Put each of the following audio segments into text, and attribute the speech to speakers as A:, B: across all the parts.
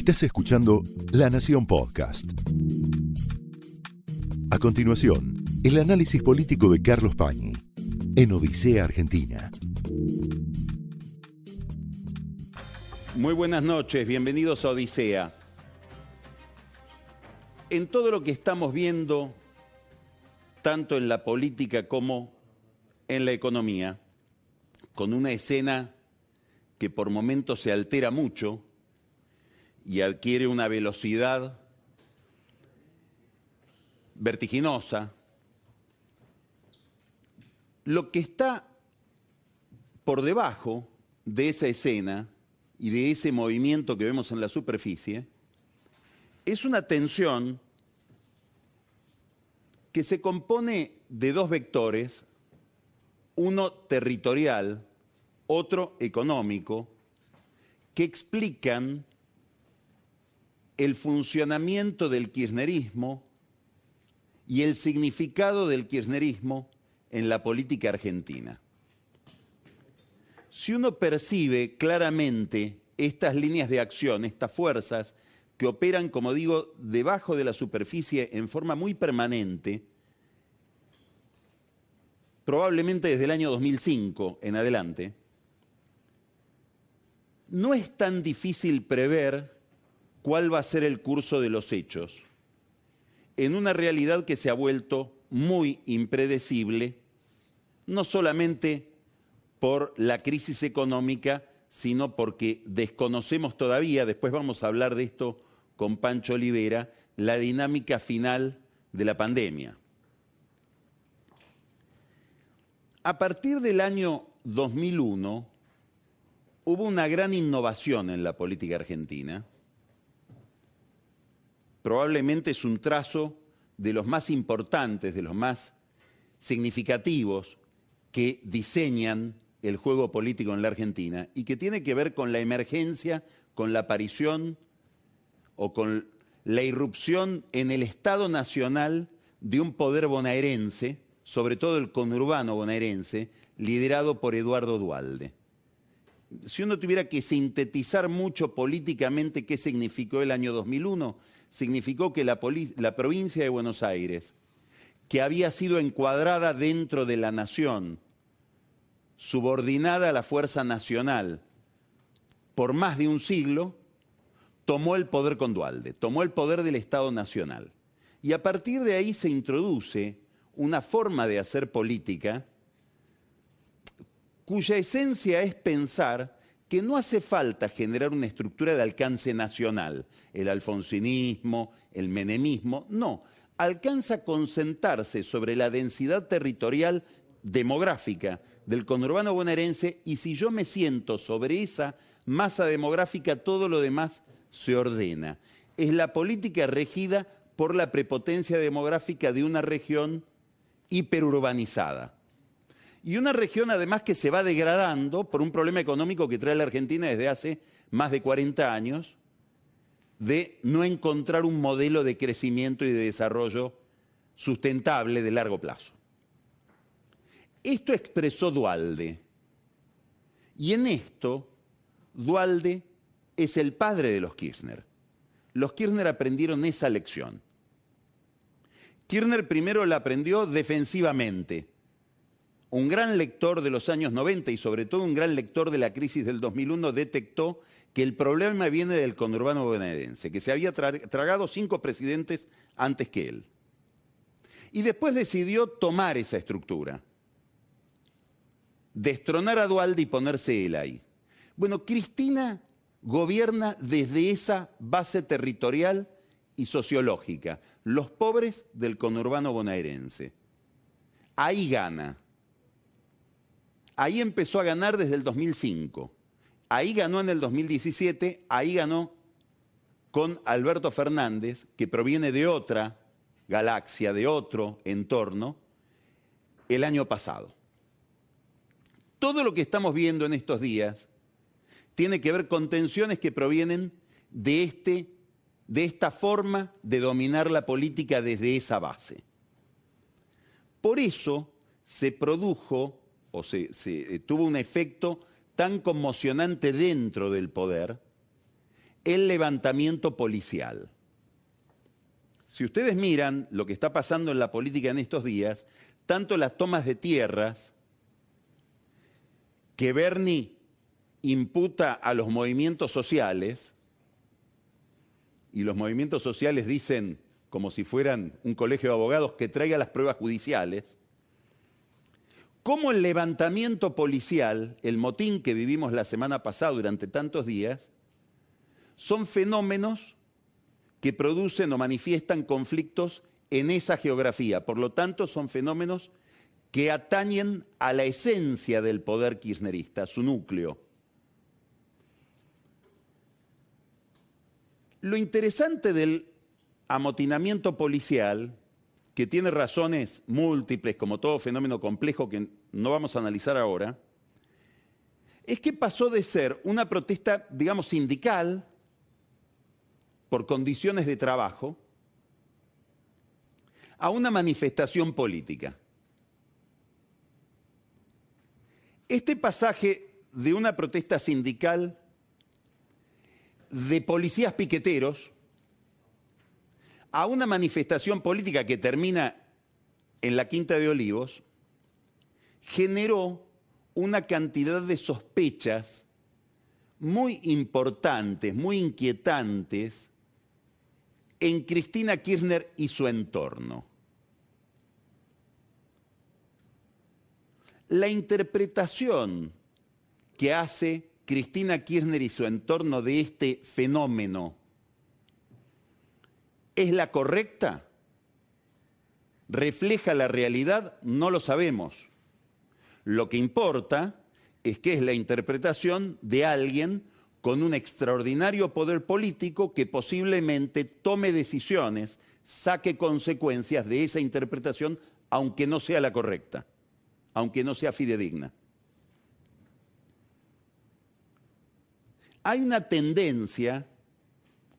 A: Estás escuchando La Nación Podcast. A continuación, el análisis político de Carlos Pañi en Odisea Argentina.
B: Muy buenas noches, bienvenidos a Odisea. En todo lo que estamos viendo, tanto en la política como en la economía, con una escena que por momentos se altera mucho y adquiere una velocidad vertiginosa, lo que está por debajo de esa escena y de ese movimiento que vemos en la superficie es una tensión que se compone de dos vectores, uno territorial, otro económico, que explican el funcionamiento del kirchnerismo y el significado del kirchnerismo en la política argentina. Si uno percibe claramente estas líneas de acción, estas fuerzas que operan, como digo, debajo de la superficie en forma muy permanente, probablemente desde el año 2005 en adelante, no es tan difícil prever cuál va a ser el curso de los hechos en una realidad que se ha vuelto muy impredecible, no solamente por la crisis económica, sino porque desconocemos todavía, después vamos a hablar de esto con Pancho Olivera la dinámica final de la pandemia. A partir del año 2001 hubo una gran innovación en la política argentina. Probablemente es un trazo de los más importantes, de los más significativos que diseñan el juego político en la Argentina y que tiene que ver con la emergencia, con la aparición o con la irrupción en el Estado Nacional de un poder bonaerense, sobre todo el conurbano bonaerense, liderado por Eduardo Dualde. Si uno tuviera que sintetizar mucho políticamente qué significó el año 2001, significó que la, la provincia de Buenos Aires, que había sido encuadrada dentro de la nación, subordinada a la fuerza nacional por más de un siglo, tomó el poder con Dualde, tomó el poder del Estado Nacional. Y a partir de ahí se introduce una forma de hacer política cuya esencia es pensar que no hace falta generar una estructura de alcance nacional, el alfonsinismo, el menemismo, no, alcanza a concentrarse sobre la densidad territorial demográfica del conurbano bonaerense y si yo me siento sobre esa masa demográfica, todo lo demás se ordena. Es la política regida por la prepotencia demográfica de una región hiperurbanizada. Y una región además que se va degradando por un problema económico que trae la Argentina desde hace más de 40 años, de no encontrar un modelo de crecimiento y de desarrollo sustentable de largo plazo. Esto expresó Dualde. Y en esto, Dualde es el padre de los Kirchner. Los Kirchner aprendieron esa lección. Kirchner primero la aprendió defensivamente. Un gran lector de los años 90 y sobre todo un gran lector de la crisis del 2001 detectó que el problema viene del conurbano bonaerense, que se había tragado cinco presidentes antes que él. Y después decidió tomar esa estructura destronar a Dualde y ponerse él ahí. Bueno, Cristina gobierna desde esa base territorial y sociológica, los pobres del conurbano bonaerense. Ahí gana. Ahí empezó a ganar desde el 2005. Ahí ganó en el 2017, ahí ganó con Alberto Fernández, que proviene de otra galaxia, de otro entorno, el año pasado. Todo lo que estamos viendo en estos días tiene que ver con tensiones que provienen de, este, de esta forma de dominar la política desde esa base. Por eso se produjo o se, se tuvo un efecto tan conmocionante dentro del poder el levantamiento policial. Si ustedes miran lo que está pasando en la política en estos días, tanto las tomas de tierras que Bernie imputa a los movimientos sociales, y los movimientos sociales dicen, como si fueran un colegio de abogados, que traiga las pruebas judiciales, como el levantamiento policial, el motín que vivimos la semana pasada durante tantos días, son fenómenos que producen o manifiestan conflictos en esa geografía. Por lo tanto, son fenómenos que atañen a la esencia del poder kirchnerista, su núcleo. Lo interesante del amotinamiento policial, que tiene razones múltiples, como todo fenómeno complejo que no vamos a analizar ahora, es que pasó de ser una protesta, digamos, sindical, por condiciones de trabajo, a una manifestación política. Este pasaje de una protesta sindical de policías piqueteros a una manifestación política que termina en la Quinta de Olivos, generó una cantidad de sospechas muy importantes, muy inquietantes en Cristina Kirchner y su entorno. La interpretación que hace Cristina Kirchner y su entorno de este fenómeno es la correcta? ¿Refleja la realidad? No lo sabemos. Lo que importa es que es la interpretación de alguien con un extraordinario poder político que posiblemente tome decisiones, saque consecuencias de esa interpretación, aunque no sea la correcta, aunque no sea fidedigna. Hay una tendencia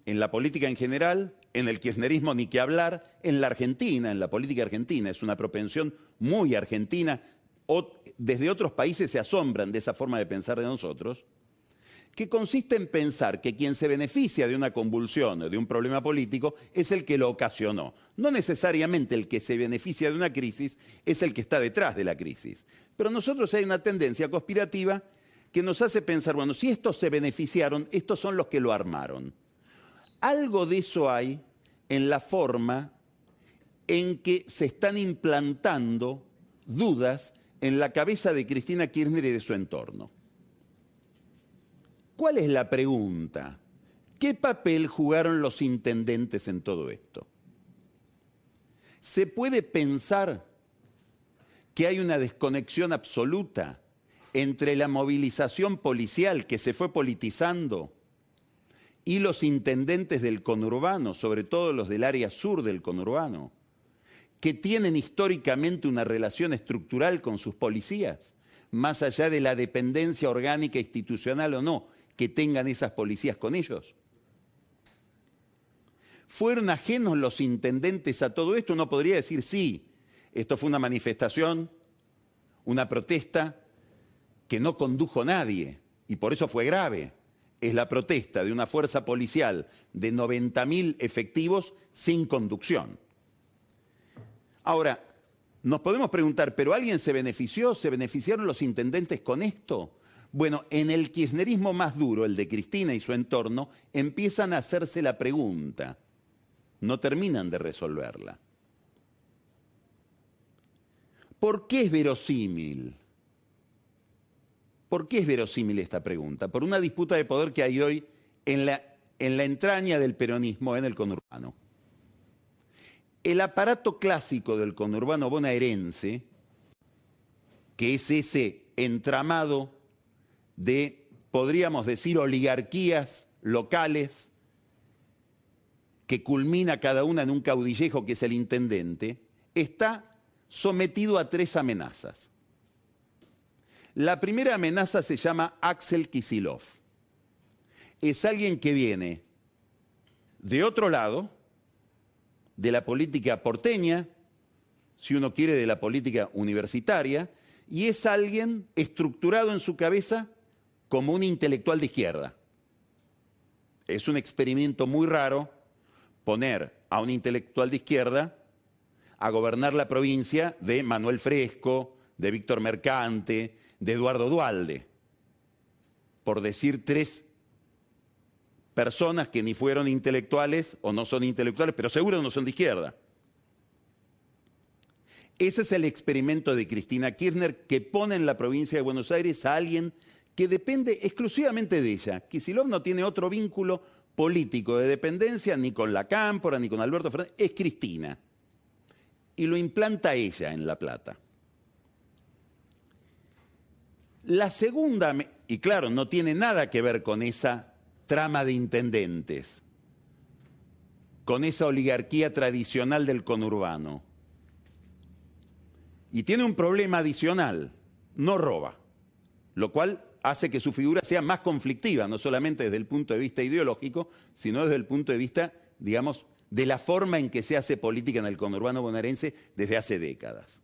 B: en la política en general, en el kirchnerismo ni que hablar, en la Argentina, en la política argentina, es una propensión muy argentina, desde otros países se asombran de esa forma de pensar de nosotros, que consiste en pensar que quien se beneficia de una convulsión o de un problema político es el que lo ocasionó. No necesariamente el que se beneficia de una crisis es el que está detrás de la crisis. Pero nosotros hay una tendencia conspirativa que nos hace pensar, bueno, si estos se beneficiaron, estos son los que lo armaron. Algo de eso hay en la forma en que se están implantando dudas en la cabeza de Cristina Kirchner y de su entorno. ¿Cuál es la pregunta? ¿Qué papel jugaron los intendentes en todo esto? ¿Se puede pensar que hay una desconexión absoluta entre la movilización policial que se fue politizando y los intendentes del conurbano, sobre todo los del área sur del conurbano, que tienen históricamente una relación estructural con sus policías, más allá de la dependencia orgánica institucional o no que tengan esas policías con ellos. ¿Fueron ajenos los intendentes a todo esto? Uno podría decir, sí, esto fue una manifestación, una protesta que no condujo nadie y por eso fue grave. Es la protesta de una fuerza policial de 90.000 efectivos sin conducción. Ahora, nos podemos preguntar, ¿pero alguien se benefició? ¿Se beneficiaron los intendentes con esto? Bueno, en el kirchnerismo más duro, el de Cristina y su entorno, empiezan a hacerse la pregunta. No terminan de resolverla. ¿Por qué es verosímil? ¿Por qué es verosímil esta pregunta? Por una disputa de poder que hay hoy en la, en la entraña del peronismo en el conurbano. El aparato clásico del conurbano bonaerense, que es ese entramado de, podríamos decir, oligarquías locales, que culmina cada una en un caudillejo que es el intendente, está sometido a tres amenazas. La primera amenaza se llama Axel Kisilov. Es alguien que viene de otro lado, de la política porteña, si uno quiere, de la política universitaria, y es alguien estructurado en su cabeza como un intelectual de izquierda. es un experimento muy raro poner a un intelectual de izquierda a gobernar la provincia de Manuel Fresco, de Víctor Mercante, de Eduardo Dualde, por decir tres personas que ni fueron intelectuales o no son intelectuales, pero seguro no son de izquierda. Ese es el experimento de Cristina Kirchner que pone en la provincia de Buenos Aires a alguien que depende exclusivamente de ella. Kisilov no tiene otro vínculo político de dependencia ni con la Cámpora ni con Alberto Fernández, es Cristina. Y lo implanta ella en La Plata. La segunda, y claro, no tiene nada que ver con esa trama de intendentes, con esa oligarquía tradicional del conurbano. Y tiene un problema adicional, no roba, lo cual hace que su figura sea más conflictiva, no solamente desde el punto de vista ideológico, sino desde el punto de vista, digamos, de la forma en que se hace política en el conurbano bonaerense desde hace décadas.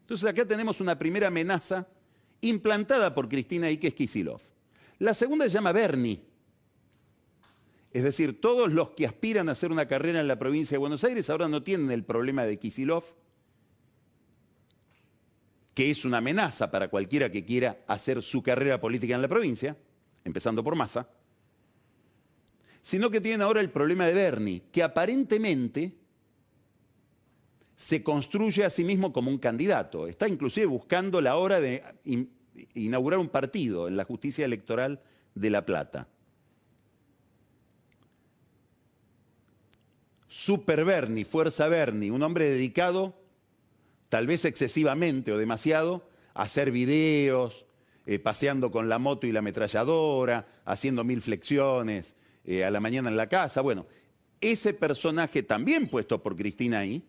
B: Entonces acá tenemos una primera amenaza implantada por Cristina Iques Kisilov. La segunda se llama Bernie. Es decir, todos los que aspiran a hacer una carrera en la provincia de Buenos Aires ahora no tienen el problema de Kisilov, que es una amenaza para cualquiera que quiera hacer su carrera política en la provincia, empezando por Massa, sino que tienen ahora el problema de Bernie, que aparentemente se construye a sí mismo como un candidato. Está inclusive buscando la hora de inaugurar un partido en la justicia electoral de La Plata. Super Bernie, Fuerza Bernie, un hombre dedicado tal vez excesivamente o demasiado, hacer videos, eh, paseando con la moto y la ametralladora, haciendo mil flexiones eh, a la mañana en la casa. Bueno, ese personaje también puesto por Cristina ahí,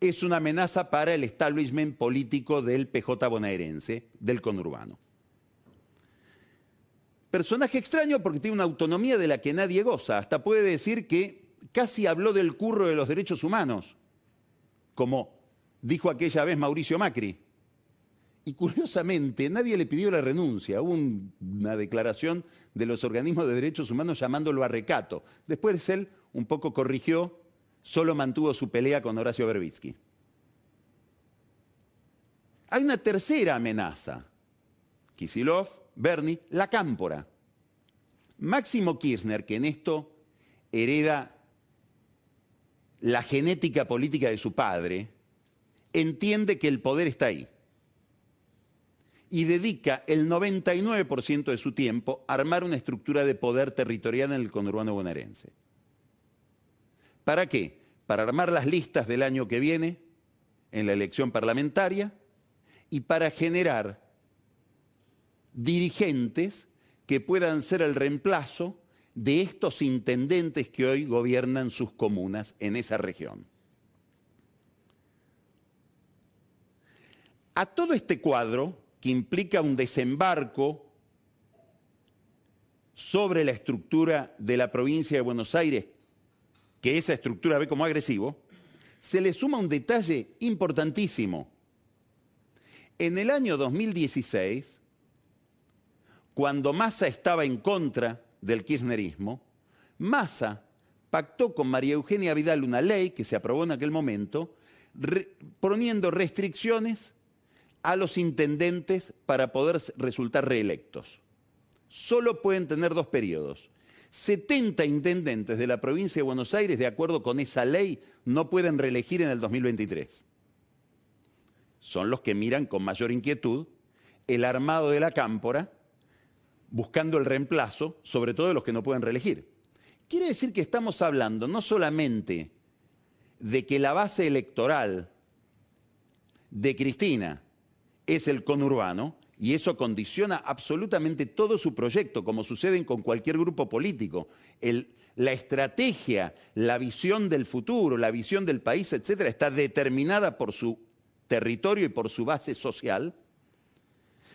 B: es una amenaza para el establishment político del PJ bonaerense, del conurbano. Personaje extraño porque tiene una autonomía de la que nadie goza. Hasta puede decir que casi habló del curro de los derechos humanos, como dijo aquella vez Mauricio Macri. Y curiosamente, nadie le pidió la renuncia. Hubo una declaración de los organismos de derechos humanos llamándolo a recato. Después él un poco corrigió, solo mantuvo su pelea con Horacio Berbitsky. Hay una tercera amenaza. Kisilov, Bernie, la cámpora. Máximo Kirchner, que en esto hereda la genética política de su padre, entiende que el poder está ahí y dedica el 99% de su tiempo a armar una estructura de poder territorial en el conurbano bonaerense. ¿Para qué? Para armar las listas del año que viene en la elección parlamentaria y para generar dirigentes que puedan ser el reemplazo de estos intendentes que hoy gobiernan sus comunas en esa región. A todo este cuadro, que implica un desembarco sobre la estructura de la provincia de Buenos Aires, que esa estructura ve como agresivo, se le suma un detalle importantísimo. En el año 2016, cuando Massa estaba en contra del kirchnerismo, Massa pactó con María Eugenia Vidal una ley que se aprobó en aquel momento, poniendo restricciones a los intendentes para poder resultar reelectos. Solo pueden tener dos periodos. 70 intendentes de la provincia de Buenos Aires, de acuerdo con esa ley, no pueden reelegir en el 2023. Son los que miran con mayor inquietud el armado de la cámpora, buscando el reemplazo, sobre todo de los que no pueden reelegir. Quiere decir que estamos hablando no solamente de que la base electoral de Cristina es el conurbano y eso condiciona absolutamente todo su proyecto, como sucede con cualquier grupo político. la estrategia, la visión del futuro, la visión del país, etcétera, está determinada por su territorio y por su base social,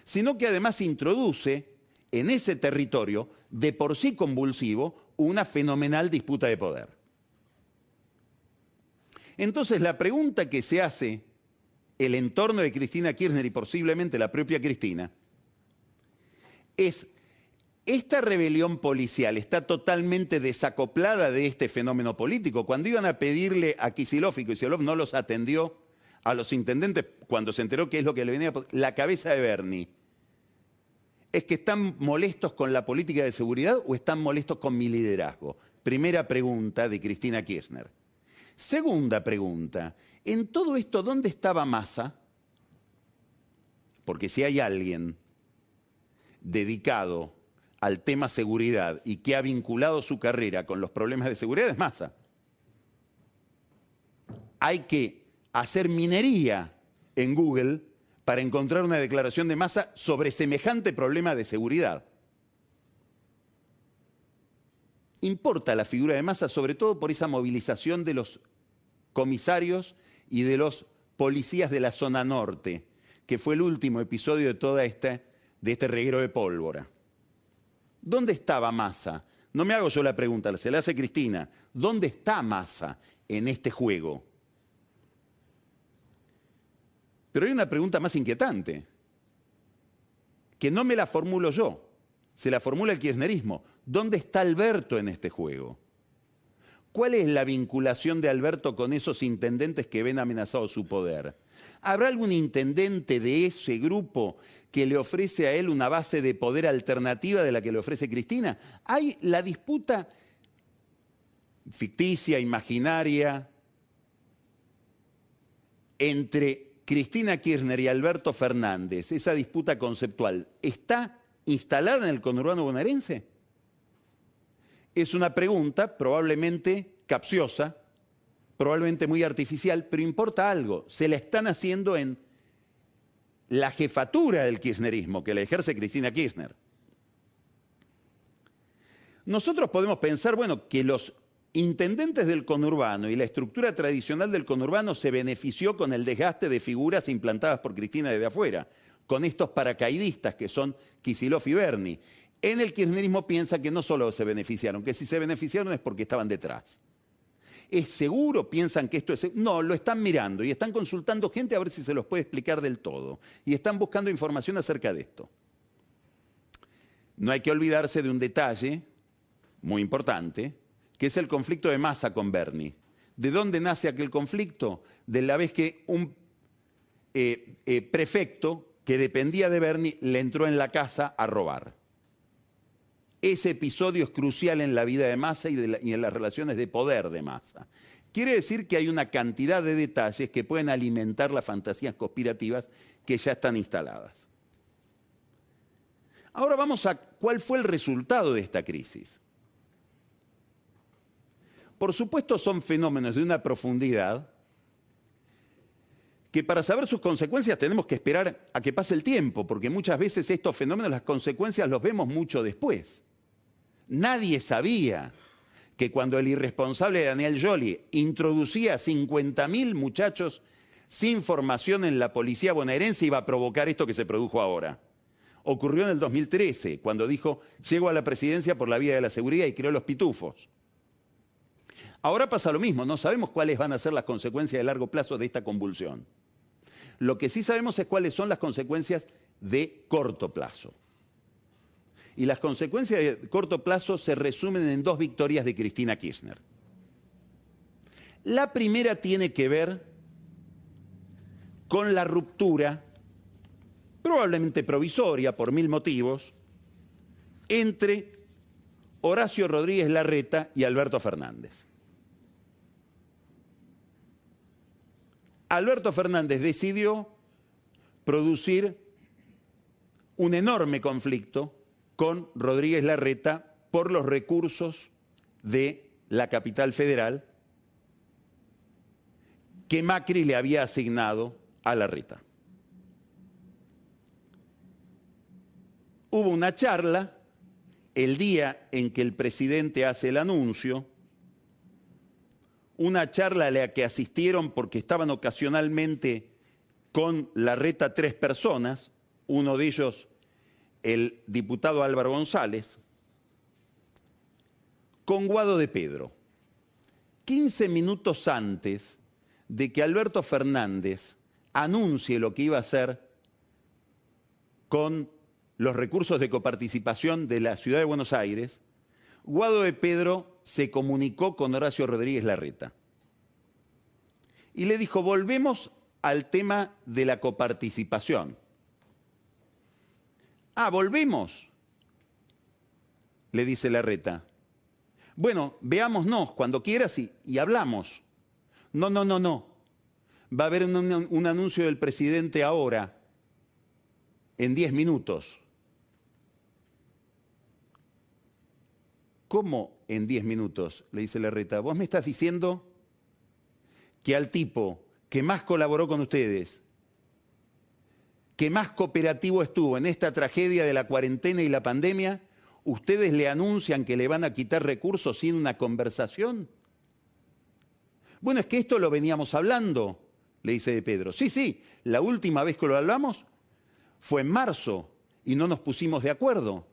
B: sino que además introduce en ese territorio, de por sí convulsivo, una fenomenal disputa de poder. Entonces la pregunta que se hace el entorno de Cristina Kirchner y posiblemente la propia Cristina, es esta rebelión policial está totalmente desacoplada de este fenómeno político. Cuando iban a pedirle a Kisilov y Kisilov no los atendió a los intendentes cuando se enteró qué es lo que le venía, la cabeza de Bernie. ¿Es que están molestos con la política de seguridad o están molestos con mi liderazgo? Primera pregunta de Cristina Kirchner. Segunda pregunta, en todo esto, ¿dónde estaba Massa? Porque si hay alguien dedicado al tema seguridad y que ha vinculado su carrera con los problemas de seguridad es Massa. Hay que hacer minería en Google para encontrar una declaración de Massa sobre semejante problema de seguridad. Importa la figura de Massa sobre todo por esa movilización de los comisarios y de los policías de la zona norte, que fue el último episodio de toda esta de este reguero de pólvora. ¿Dónde estaba Massa? No me hago yo la pregunta, se la hace Cristina. ¿Dónde está Massa en este juego? Pero hay una pregunta más inquietante, que no me la formulo yo, se la formula el kirchnerismo. ¿Dónde está Alberto en este juego? ¿Cuál es la vinculación de Alberto con esos intendentes que ven amenazado su poder? ¿Habrá algún intendente de ese grupo que le ofrece a él una base de poder alternativa de la que le ofrece Cristina? Hay la disputa ficticia, imaginaria, entre Cristina Kirchner y Alberto Fernández, esa disputa conceptual, ¿está instalada en el conurbano bonaerense? Es una pregunta probablemente capciosa, probablemente muy artificial, pero importa algo, se la están haciendo en la jefatura del kirchnerismo, que la ejerce Cristina Kirchner. Nosotros podemos pensar, bueno, que los intendentes del conurbano y la estructura tradicional del conurbano se benefició con el desgaste de figuras implantadas por Cristina desde afuera, con estos paracaidistas que son Kisilov y Berni. En el kirchnerismo piensa que no solo se beneficiaron, que si se beneficiaron es porque estaban detrás. ¿Es seguro? ¿Piensan que esto es No, lo están mirando y están consultando gente a ver si se los puede explicar del todo. Y están buscando información acerca de esto. No hay que olvidarse de un detalle muy importante, que es el conflicto de masa con Bernie. ¿De dónde nace aquel conflicto? De la vez que un eh, eh, prefecto que dependía de Bernie le entró en la casa a robar. Ese episodio es crucial en la vida de Massa y, en las relaciones de poder de Massa. Quiere decir que hay una cantidad de detalles que pueden alimentar las fantasías conspirativas que ya están instaladas. Ahora vamos a cuál fue el resultado de esta crisis. Por supuesto son fenómenos de una profundidad que para saber sus consecuencias tenemos que esperar a que pase el tiempo, porque muchas veces estos fenómenos, las consecuencias los vemos mucho después. Nadie sabía que cuando el irresponsable Daniel Jolie introducía 50.000 muchachos sin formación en la policía bonaerense iba a provocar esto que se produjo ahora. Ocurrió en el 2013, cuando dijo, llego a la presidencia por la vía de la seguridad y creó los pitufos. Ahora pasa lo mismo, no sabemos cuáles van a ser las consecuencias de largo plazo de esta convulsión. Lo que sí sabemos es cuáles son las consecuencias de corto plazo. Y las consecuencias de corto plazo se resumen en dos victorias de Cristina Kirchner. La primera tiene que ver con la ruptura, probablemente provisoria por mil motivos, entre Horacio Rodríguez Larreta y Alberto Fernández. Alberto Fernández decidió producir un enorme conflicto con Rodríguez Larreta por los recursos de la capital federal que Macri le había asignado a Larreta. Hubo una charla el día en que el presidente hace el anuncio, una charla a la que asistieron porque estaban ocasionalmente con Larreta tres personas, uno de ellos el diputado Álvaro González con Guado de Pedro. 15 minutos antes de que Alberto Fernández anuncie lo que iba a hacer con los recursos de coparticipación de la ciudad de Buenos Aires, Guado de Pedro se comunicó con Horacio Rodríguez Larreta y le dijo, volvemos al tema de la coparticipación. Ah, volvemos, le dice Larreta. Bueno, veámonos cuando quieras y, hablamos. No, no, no, no. Va a haber un, anuncio del presidente ahora, en diez minutos. ¿Cómo en diez minutos? Le dice Larreta. Vos me estás diciendo que al tipo que más colaboró con ustedes, que más cooperativo estuvo en esta tragedia de la cuarentena y la pandemia, ustedes le anuncian que le van a quitar recursos sin una conversación. Bueno, es que esto lo veníamos hablando, le dice de Pedro. Sí, sí, la última vez que lo hablamos fue en marzo y no nos pusimos de acuerdo.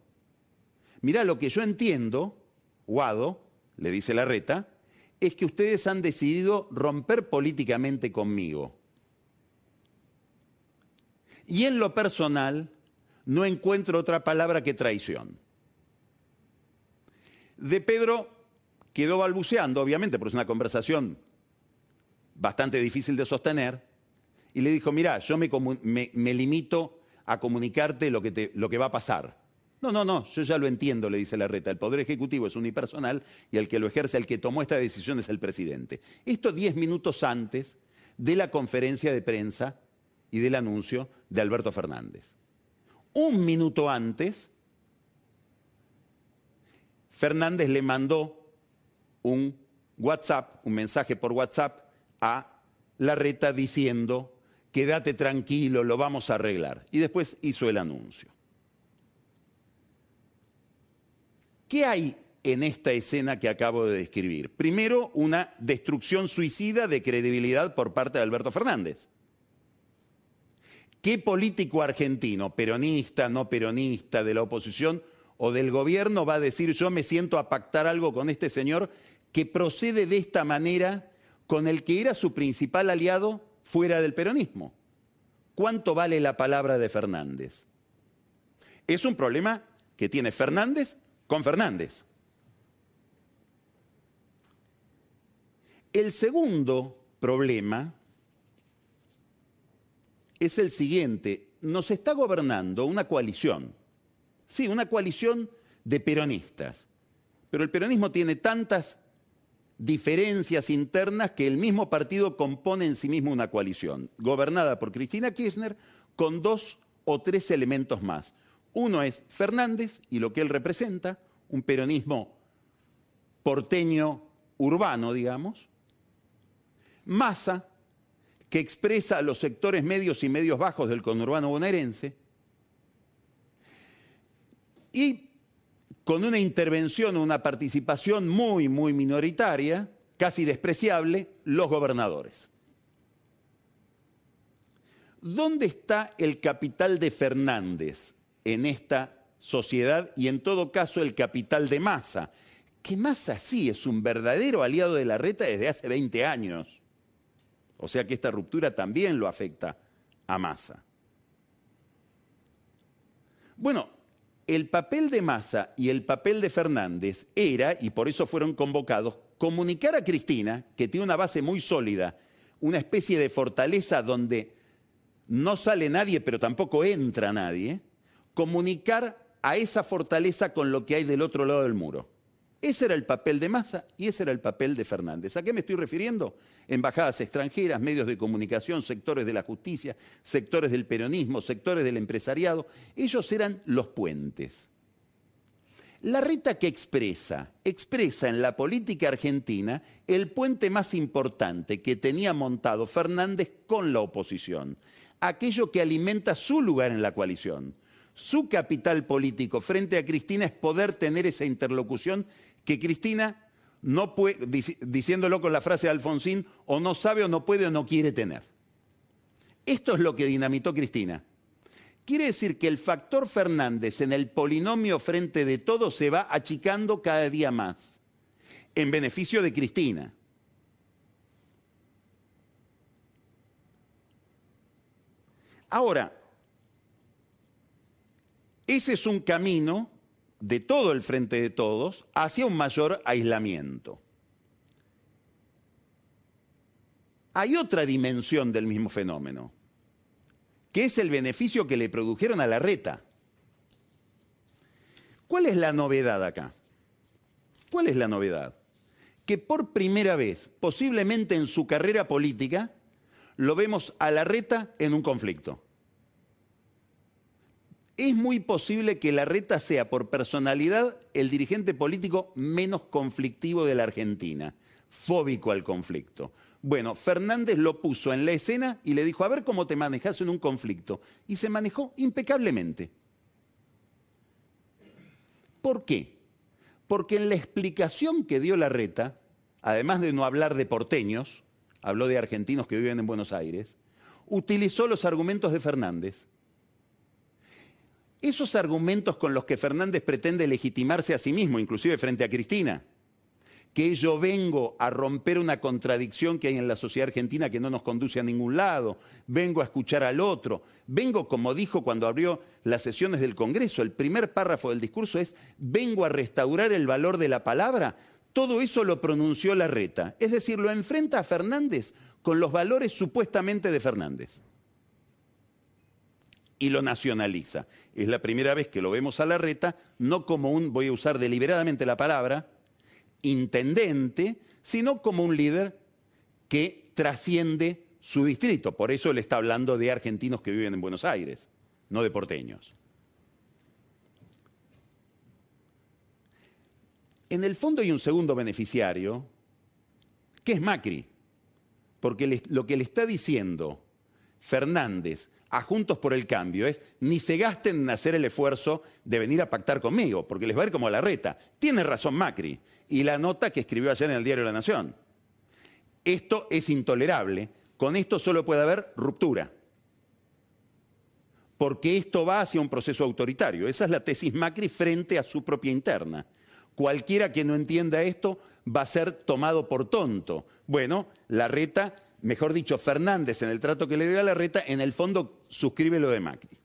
B: Mirá, lo que yo entiendo, Guado, le dice la reta, es que ustedes han decidido romper políticamente conmigo. Y en lo personal no encuentro otra palabra que traición. De Pedro quedó balbuceando, obviamente, porque es una conversación bastante difícil de sostener, y le dijo, mira, yo me, me, limito a comunicarte lo que, te, lo que va a pasar. No, no, no, yo ya lo entiendo, le dice la reta. El Poder Ejecutivo es unipersonal y el que lo ejerce, el que tomó esta decisión es el presidente. Esto diez minutos antes de la conferencia de prensa y del anuncio de Alberto Fernández. Un minuto antes, Fernández le mandó un WhatsApp, un mensaje por WhatsApp a la reta diciendo, quédate tranquilo, lo vamos a arreglar. Y después hizo el anuncio. ¿Qué hay en esta escena que acabo de describir? Primero, una destrucción suicida de credibilidad por parte de Alberto Fernández. ¿Qué político argentino, peronista, no peronista, de la oposición o del gobierno va a decir yo me siento a pactar algo con este señor que procede de esta manera con el que era su principal aliado fuera del peronismo? ¿Cuánto vale la palabra de Fernández? Es un problema que tiene Fernández con Fernández. El segundo problema es el siguiente. Nos está gobernando una coalición. Sí, una coalición de peronistas. Pero el peronismo tiene tantas diferencias internas que el mismo partido compone en sí mismo una coalición, gobernada por Cristina Kirchner con dos o tres elementos más. Uno es Fernández y lo que él representa, un peronismo porteño urbano, digamos. Massa, que expresa a los sectores medios y medios bajos del conurbano bonaerense. Y con una intervención, una participación muy, muy minoritaria, casi despreciable, los gobernadores. ¿Dónde está el capital de Fernández en esta sociedad y en todo caso el capital de masa, que Massa sí es un verdadero aliado de la reta desde hace 20 años. O sea que esta ruptura también lo afecta a Massa. Bueno, el papel de Massa y el papel de Fernández era, y por eso fueron convocados, comunicar a Cristina, que tiene una base muy sólida, una especie de fortaleza donde no sale nadie, pero tampoco entra nadie, comunicar a esa fortaleza con lo que hay del otro lado del muro. Ese era el papel de Massa y ese era el papel de Fernández. ¿A qué me estoy refiriendo? Embajadas extranjeras, medios de comunicación, sectores de la justicia, sectores del peronismo, sectores del empresariado. Ellos eran los puentes. La reta que expresa, expresa en la política argentina el puente más importante que tenía montado Fernández con la oposición, aquello que alimenta su lugar en la coalición su capital político frente a Cristina es poder tener esa interlocución que Cristina no puede, diciéndolo con la frase de Alfonsín, o no sabe o no puede o no quiere tener. Esto es lo que dinamitó Cristina. Quiere decir que el factor Fernández en el polinomio frente de todo se va achicando cada día más, en beneficio de Cristina. Ahora, Ese es un camino de todo el frente de todos hacia un mayor aislamiento. Hay otra dimensión del mismo fenómeno, que es el beneficio que le produjeron a la reta. ¿Cuál es la novedad acá? ¿Cuál es la novedad? Que por primera vez, posiblemente en su carrera política, lo vemos a la reta en un conflicto. Es muy posible que la reta sea por personalidad el dirigente político menos conflictivo de la Argentina, fóbico al conflicto. Bueno, Fernández lo puso en la escena y le dijo, a ver cómo te manejas en un conflicto. Y se manejó impecablemente. ¿Por qué? Porque en la explicación que dio la reta, además de no hablar de porteños, habló de argentinos que viven en Buenos Aires, utilizó los argumentos de Fernández. Esos argumentos con los que Fernández pretende legitimarse a sí mismo, inclusive frente a Cristina, que yo vengo a romper una contradicción que hay en la sociedad argentina que no nos conduce a ningún lado, vengo a escuchar al otro, vengo, como dijo cuando abrió las sesiones del Congreso, el primer párrafo del discurso es, vengo a restaurar el valor de la palabra, todo eso lo pronunció Larreta, es decir, lo enfrenta a Fernández con los valores supuestamente de Fernández. Y lo nacionaliza. Es la primera vez que lo vemos a Larreta, no como un, voy a usar deliberadamente la palabra, intendente, sino como un líder que trasciende su distrito. Por eso él está hablando de argentinos que viven en Buenos Aires, no de porteños. En el fondo hay un segundo beneficiario, que es Macri, porque lo que le está diciendo Fernández a Juntos por el Cambio es, ni se gasten en hacer el esfuerzo de venir a pactar conmigo, porque les va a ir como a la reta. Tiene razón Macri, y la nota que escribió ayer en el diario La Nación. Esto es intolerable, con esto solo puede haber ruptura, porque esto va hacia un proceso autoritario. Esa es la tesis Macri frente a su propia interna. Cualquiera que no entienda esto va a ser tomado por tonto. Bueno, la reta mejor dicho, Fernández en el trato que le dio a la reta, en el fondo suscribe lo de Macri.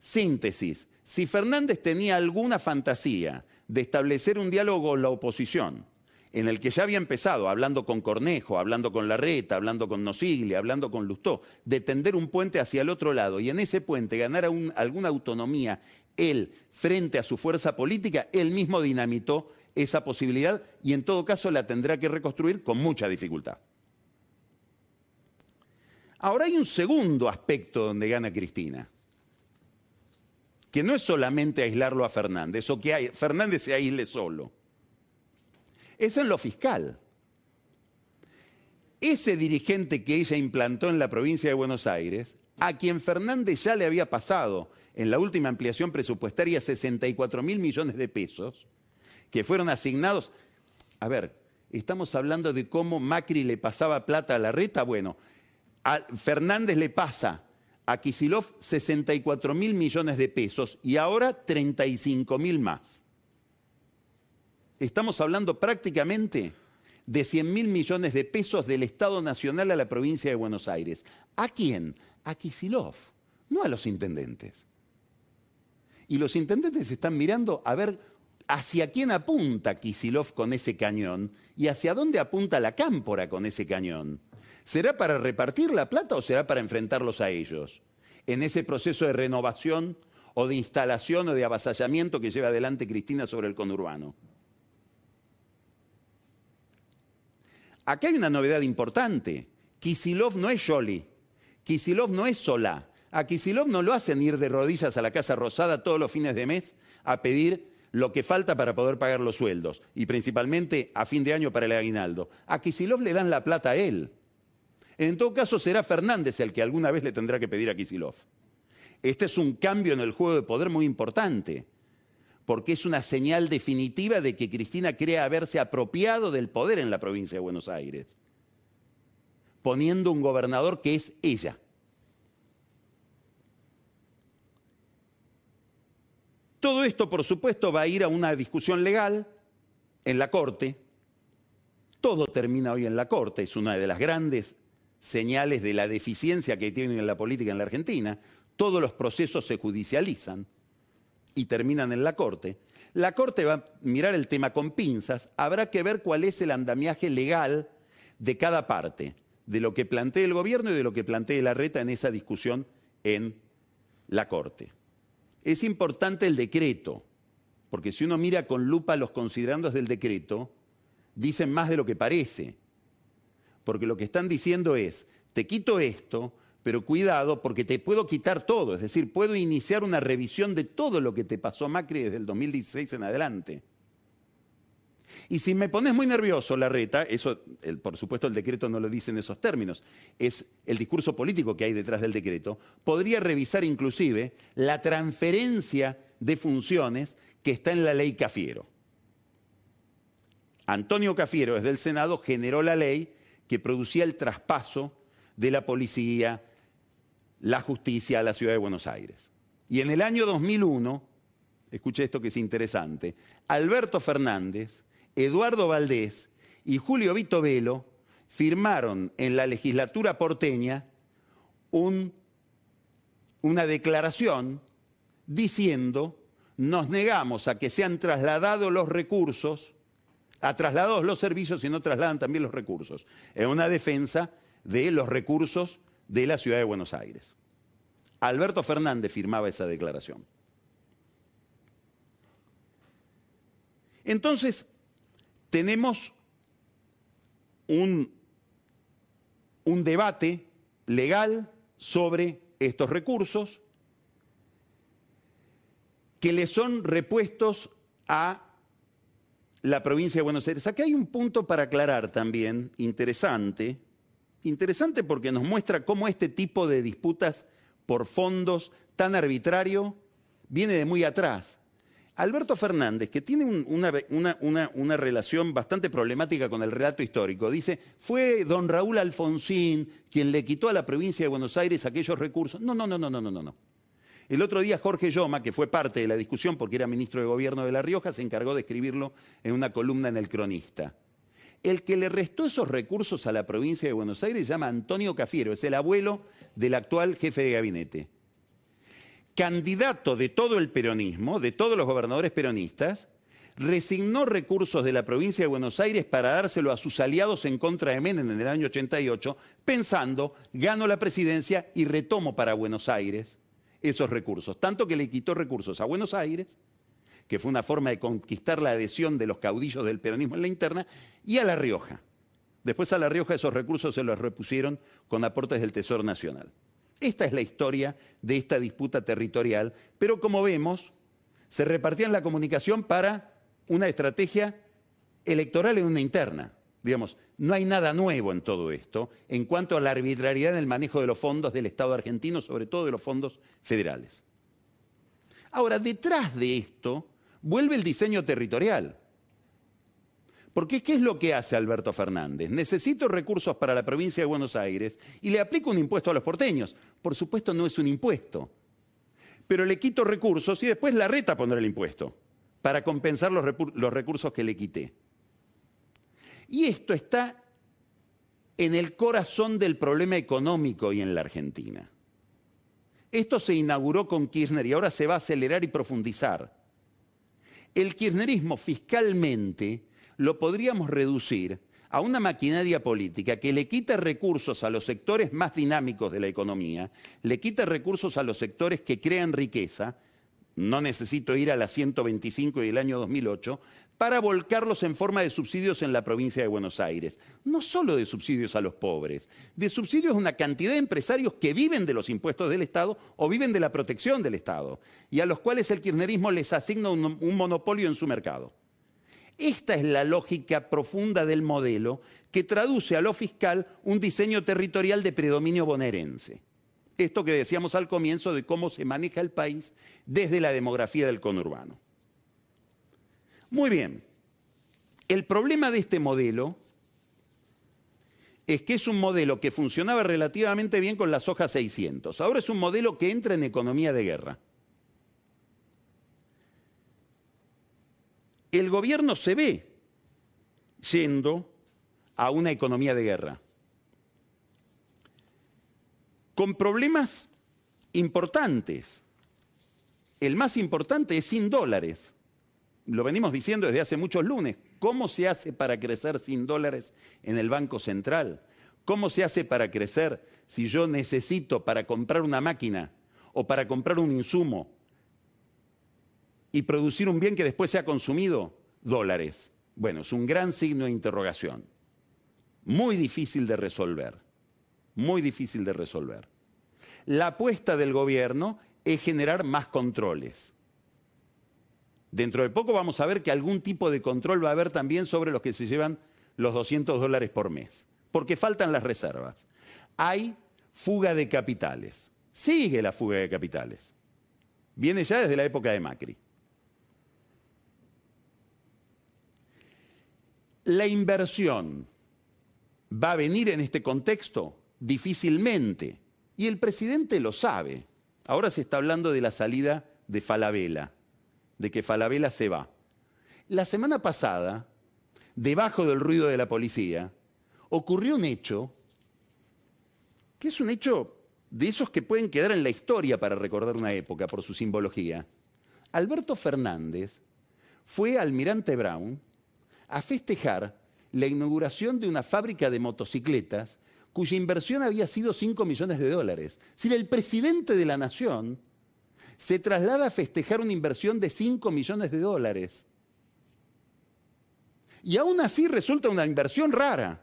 B: Síntesis. Si Fernández tenía alguna fantasía de establecer un diálogo con la oposición, en el que ya había empezado, hablando con Cornejo, hablando con Larreta, hablando con Nosiglia, hablando con Lustó, de tender un puente hacia el otro lado y en ese puente ganar alguna autonomía él frente a su fuerza política, él mismo dinamitó esa posibilidad y en todo caso la tendrá que reconstruir con mucha dificultad. Ahora hay un segundo aspecto donde gana Cristina, que no es solamente aislarlo a Fernández o que Fernández se aísle solo, es en lo fiscal. Ese dirigente que ella implantó en la provincia de Buenos Aires, a quien Fernández ya le había pasado en la última ampliación presupuestaria 64 mil millones de pesos, que fueron asignados. A ver, estamos hablando de cómo Macri le pasaba plata a la reta. Bueno, a Fernández le pasa a Kisilov 64 mil millones de pesos y ahora 35 mil más. Estamos hablando prácticamente de 100 mil millones de pesos del Estado Nacional a la provincia de Buenos Aires. ¿A quién? A Kisilov, no a los intendentes. Y los intendentes están mirando a ver hacia quién apunta Kisilov con ese cañón y hacia dónde apunta la cámpora con ese cañón. ¿Será para repartir la plata o será para enfrentarlos a ellos? En ese proceso de renovación o de instalación o de avasallamiento que lleva adelante Cristina sobre el conurbano. Acá hay una novedad importante. Kisilov no es Yoli. Kisilov no es Solá. A Kisilov no lo hacen ir de rodillas a la Casa Rosada todos los fines de mes a pedir lo que falta para poder pagar los sueldos y principalmente a fin de año para el aguinaldo. A Kisilov le dan la plata a él. En todo caso será Fernández el que alguna vez le tendrá que pedir a Kisilov. Este es un cambio en el juego de poder muy importante, porque es una señal definitiva de que Cristina cree haberse apropiado del poder en la provincia de Buenos Aires, poniendo un gobernador que es ella. Todo esto, por supuesto, va a ir a una discusión legal en la Corte. Todo termina hoy en la Corte, es una de las grandes señales de la deficiencia que tiene en la política en la Argentina. todos los procesos se judicializan y terminan en la Corte. La Corte va a mirar el tema con pinzas, habrá que ver cuál es el andamiaje legal de cada parte, de lo que plantee el gobierno y de lo que plantee la reta en esa discusión en la Corte. Es importante el decreto, porque si uno mira con lupa los considerandos del decreto, dicen más de lo que parece. Porque lo que están diciendo es, te quito esto, pero cuidado porque te puedo quitar todo, es decir, puedo iniciar una revisión de todo lo que te pasó Macri desde el 2016 en adelante. Y si me pones muy nervioso, la reta, eso por supuesto el decreto no lo dice en esos términos, es el discurso político que hay detrás del decreto, podría revisar inclusive la transferencia de funciones que está en la ley Cafiero. Antonio Cafiero, desde el Senado, generó la ley que producía el traspaso de la policía, la justicia a la ciudad de Buenos Aires. Y en el año 2001, escuche esto que es interesante, Alberto Fernández, Eduardo Valdés y Julio Vito Velo firmaron en la legislatura porteña una declaración diciendo nos negamos a que sean trasladados los recursos a trasladados los servicios y no trasladan también los recursos. Es una defensa de los recursos de la ciudad de Buenos Aires. Alberto Fernández firmaba esa declaración. Entonces, tenemos un, un debate legal sobre estos recursos que le son repuestos a la provincia de Buenos Aires. Aquí hay un punto para aclarar también, interesante, interesante porque nos muestra cómo este tipo de disputas por fondos tan arbitrario viene de muy atrás. Alberto Fernández, que tiene una, relación bastante problemática con el relato histórico, dice, fue don Raúl Alfonsín quien le quitó a la provincia de Buenos Aires aquellos recursos. No, no, no, no, no, no, no. El otro día Jorge Yoma, que fue parte de la discusión porque era ministro de Gobierno de La Rioja, se encargó de escribirlo en una columna en El Cronista. El que le restó esos recursos a la provincia de Buenos Aires se llama Antonio Cafiero, es el abuelo del actual jefe de gabinete. Candidato de todo el peronismo, de todos los gobernadores peronistas, resignó recursos de la provincia de Buenos Aires para dárselo a sus aliados en contra de Menem en el año 88, pensando, gano la presidencia y retomo para Buenos Aires esos recursos. Tanto que le quitó recursos a Buenos Aires, que fue una forma de conquistar la adhesión de los caudillos del peronismo en la interna, y a La Rioja. Después a La Rioja esos recursos se los repusieron con aportes del Tesoro Nacional. Esta es la historia de esta disputa territorial, pero como vemos, se repartían la comunicación para una estrategia electoral en una interna. Digamos, no hay nada nuevo en todo esto en cuanto a la arbitrariedad en el manejo de los fondos del Estado argentino, sobre todo de los fondos federales. Ahora, detrás de esto vuelve el diseño territorial. Porque ¿qué es lo que hace Alberto Fernández? Necesito recursos para la provincia de Buenos Aires y le aplico un impuesto a los porteños. Por supuesto no es un impuesto, pero le quito recursos y después la reta pondrá el impuesto para compensar los, los recursos que le quité. Y esto está en el corazón del problema económico y en la Argentina. Esto se inauguró con Kirchner y ahora se va a acelerar y profundizar. El kirchnerismo fiscalmente lo podríamos reducir a una maquinaria política que le quita recursos a los sectores más dinámicos de la economía, le quita recursos a los sectores que crean riqueza, no necesito ir a la 125 del año 2008, para volcarlos en forma de subsidios en la provincia de Buenos Aires. No solo de subsidios a los pobres, de subsidios a una cantidad de empresarios que viven de los impuestos del Estado o viven de la protección del Estado y a los cuales el kirchnerismo les asigna un monopolio en su mercado. Esta es la lógica profunda del modelo que traduce a lo fiscal un diseño territorial de predominio bonaerense. Esto que decíamos al comienzo de cómo se maneja el país desde la demografía del conurbano. Muy bien. El problema de este modelo es que es un modelo que funcionaba relativamente bien con las hojas 600. Ahora es un modelo que entra en economía de guerra. El gobierno se ve yendo a una economía de guerra. Con problemas importantes. El más importante es sin dólares. Lo venimos diciendo desde hace muchos lunes. ¿Cómo se hace para crecer sin dólares en el Banco Central? ¿Cómo se hace para crecer si yo necesito para comprar una máquina o para comprar un insumo y producir un bien que después sea consumido? Dólares. Bueno, es un gran signo de interrogación. Muy difícil de resolver. Muy difícil de resolver. La apuesta del gobierno es generar más controles. Dentro de poco vamos a ver que algún tipo de control va a haber también sobre los que se llevan los 200 dólares por mes, porque faltan las reservas. Hay fuga de capitales. Sigue la fuga de capitales. Viene ya desde la época de Macri. La inversión va a venir en este contexto difícilmente. Y el presidente lo sabe. Ahora se está hablando de la salida de Falabella, de que Falabella se va. La semana pasada, debajo del ruido de la policía, ocurrió un hecho que es un hecho de esos que pueden quedar en la historia para recordar una época por su simbología. Alberto Fernández fue almirante Brown a festejar la inauguración de una fábrica de motocicletas cuya inversión había sido 5 millones de dólares. Si el presidente de la nación se traslada a festejar una inversión de 5 millones de dólares. Y aún así resulta una inversión rara.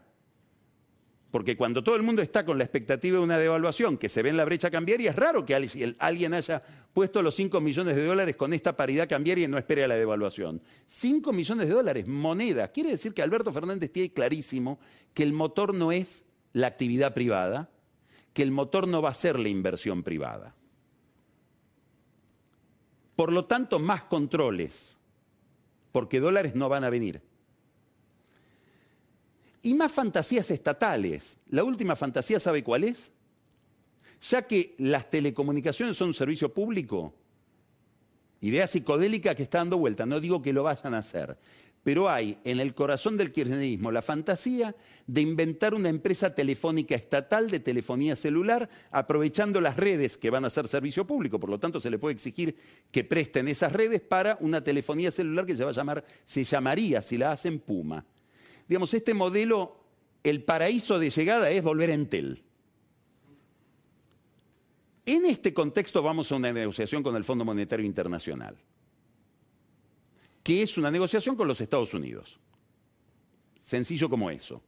B: Porque cuando todo el mundo está con la expectativa de una devaluación que se ve en la brecha cambiaria, es raro que alguien haya puesto los 5 millones de dólares con esta paridad cambiaria y no espere a la devaluación. 5 millones de dólares, moneda. Quiere decir que Alberto Fernández tiene clarísimo que el motor no es la actividad privada, que el motor no va a ser la inversión privada. Por lo tanto, más controles, porque dólares no van a venir. Y más fantasías estatales. La última fantasía, ¿sabe cuál es? Ya que las telecomunicaciones son un servicio público, idea psicodélica que está dando vuelta, no digo que lo vayan a hacer, pero hay en el corazón del kirchnerismo la fantasía de inventar una empresa telefónica estatal de telefonía celular, aprovechando las redes que van a ser servicio público, por lo tanto se le puede exigir que presten esas redes para una telefonía celular que se va a llamar, se llamaría, si la hacen, Puma. Digamos, este modelo, el paraíso de llegada es volver a Entel. En este contexto vamos a una negociación con el Fondo Monetario Internacional que es una negociación con los Estados Unidos. Sencillo como eso.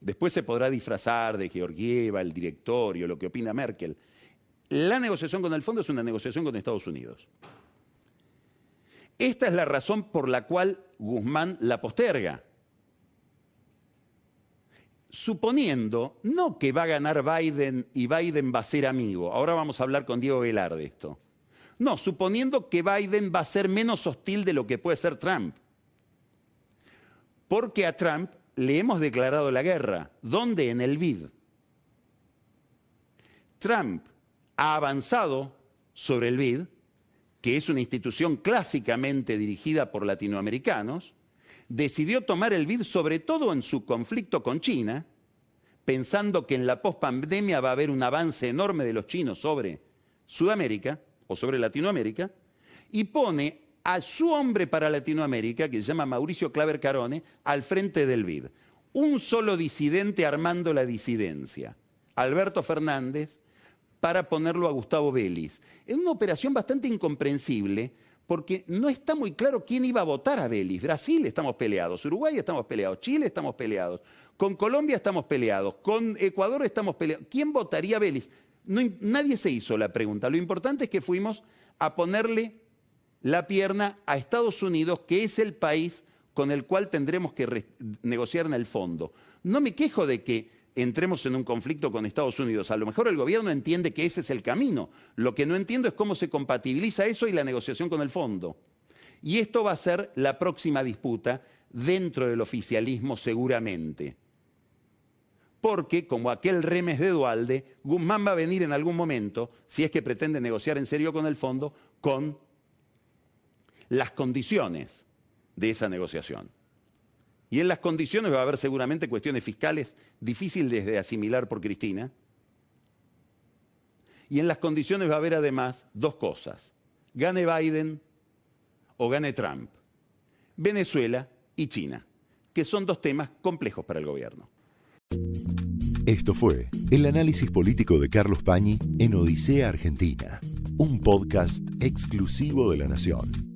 B: Después se podrá disfrazar de Georgieva, el directorio, lo que opina Merkel. La negociación con el fondo es una negociación con Estados Unidos. Esta es la razón por la cual Guzmán la posterga. Suponiendo no que va a ganar Biden y Biden va a ser amigo. Ahora vamos a hablar con Diego Velar de esto. No, suponiendo que Biden va a ser menos hostil de lo que puede ser Trump. Porque a Trump le hemos declarado la guerra. ¿Dónde? En el BID. Trump ha avanzado sobre el BID, que es una institución clásicamente dirigida por latinoamericanos, decidió tomar el BID sobre todo en su conflicto con China, pensando que en la pospandemia va a haber un avance enorme de los chinos sobre Sudamérica, o sobre Latinoamérica, y pone a su hombre para Latinoamérica, que se llama Mauricio Claver Carone, al frente del BID. Un solo disidente armando la disidencia, Alberto Fernández, para ponerlo a Gustavo Vélez. Es una operación bastante incomprensible, porque no está muy claro quién iba a votar a Vélez. Brasil estamos peleados, Uruguay estamos peleados, Chile estamos peleados, con Colombia estamos peleados, con Ecuador estamos peleados. ¿Quién votaría a Vélez? nadie se hizo la pregunta. Lo importante es que fuimos a ponerle la pierna a Estados Unidos, que es el país con el cual tendremos que negociar en el fondo. No me quejo de que entremos en un conflicto con Estados Unidos. A lo mejor el gobierno entiende que ese es el camino. Lo que no entiendo es cómo se compatibiliza eso y la negociación con el fondo. Y esto va a ser la próxima disputa dentro del oficialismo seguramente porque, como aquel remes de Dualde, Guzmán va a venir en algún momento, si es que pretende negociar en serio con el fondo, con las condiciones de esa negociación. Y en las condiciones va a haber seguramente cuestiones fiscales difíciles de asimilar por Cristina. Y en las condiciones va a haber además dos cosas. Gane Biden o gane Trump. Venezuela y China, que son dos temas complejos para el gobierno.
A: Esto fue el análisis político de Carlos Pañi en Odisea Argentina, un podcast exclusivo de La Nación.